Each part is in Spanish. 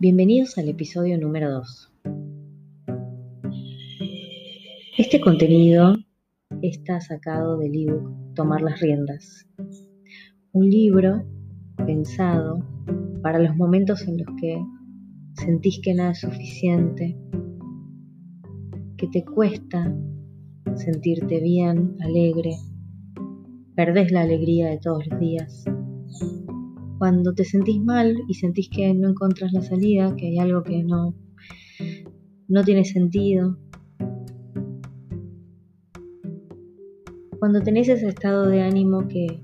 Bienvenidos al episodio número 2. Este contenido está sacado del ebook Tomar las riendas, un libro pensado para los momentos en los que sentís que nada es suficiente, que te cuesta sentirte bien, alegre, perdés la alegría de todos los días cuando te sentís mal y sentís que no encontrás la salida, que hay algo que no, no tiene sentido. Cuando tenés ese estado de ánimo que,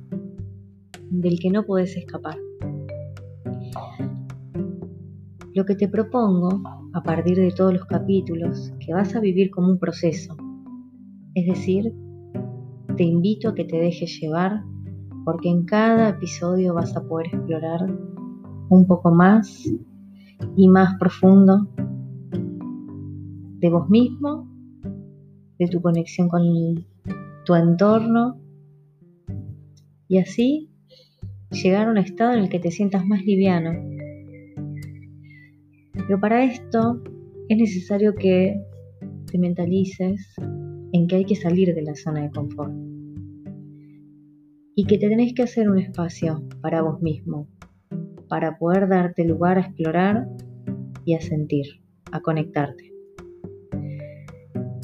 del que no podés escapar. Lo que te propongo, a partir de todos los capítulos, que vas a vivir como un proceso. Es decir, te invito a que te dejes llevar porque en cada episodio vas a poder explorar un poco más y más profundo de vos mismo, de tu conexión con tu entorno y así llegar a un estado en el que te sientas más liviano. Pero para esto es necesario que te mentalices en que hay que salir de la zona de confort y que te tenés que hacer un espacio para vos mismo, para poder darte lugar a explorar y a sentir, a conectarte.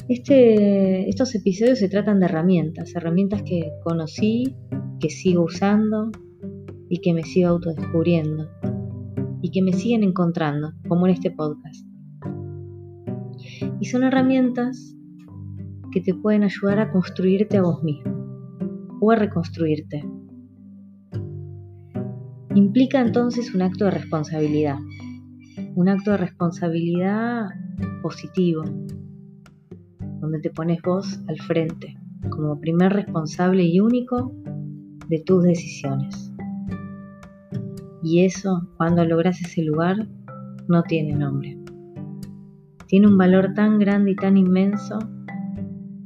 Este, estos episodios se tratan de herramientas, herramientas que conocí, que sigo usando y que me sigo autodescubriendo y que me siguen encontrando, como en este podcast. Y son herramientas que te pueden ayudar a construirte a vos mismo o a reconstruirte. Implica entonces un acto de responsabilidad, un acto de responsabilidad positivo, donde te pones vos al frente como primer responsable y único de tus decisiones. Y eso, cuando logras ese lugar, no tiene nombre. Tiene un valor tan grande y tan inmenso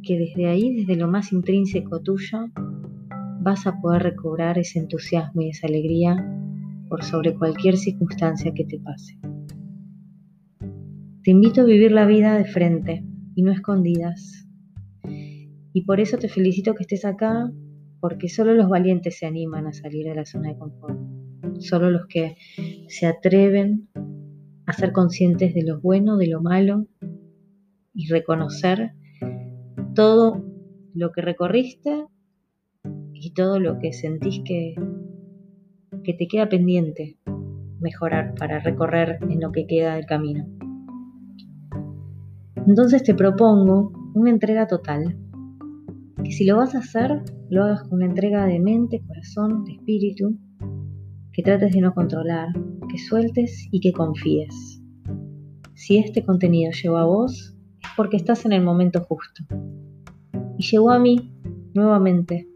que desde ahí, desde lo más intrínseco tuyo, vas a poder recobrar ese entusiasmo y esa alegría por sobre cualquier circunstancia que te pase. Te invito a vivir la vida de frente y no escondidas. Y por eso te felicito que estés acá, porque solo los valientes se animan a salir de la zona de confort. Solo los que se atreven a ser conscientes de lo bueno, de lo malo y reconocer todo lo que recorriste y todo lo que sentís que, que te queda pendiente mejorar para recorrer en lo que queda del camino. Entonces te propongo una entrega total, que si lo vas a hacer, lo hagas con una entrega de mente, corazón, de espíritu, que trates de no controlar, que sueltes y que confíes. Si este contenido llegó a vos, es porque estás en el momento justo. Y llegó a mí nuevamente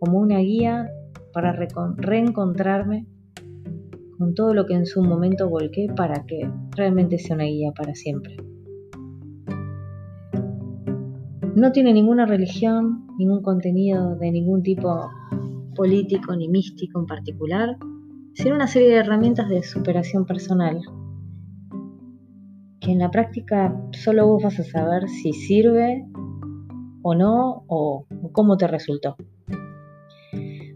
como una guía para reencontrarme con todo lo que en su momento volqué para que realmente sea una guía para siempre. No tiene ninguna religión, ningún contenido de ningún tipo político ni místico en particular, sino una serie de herramientas de superación personal que en la práctica solo vos vas a saber si sirve o no o cómo te resultó.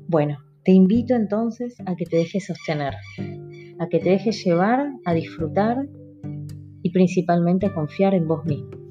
Bueno, te invito entonces a que te dejes sostener, a que te dejes llevar, a disfrutar y principalmente a confiar en vos mismo.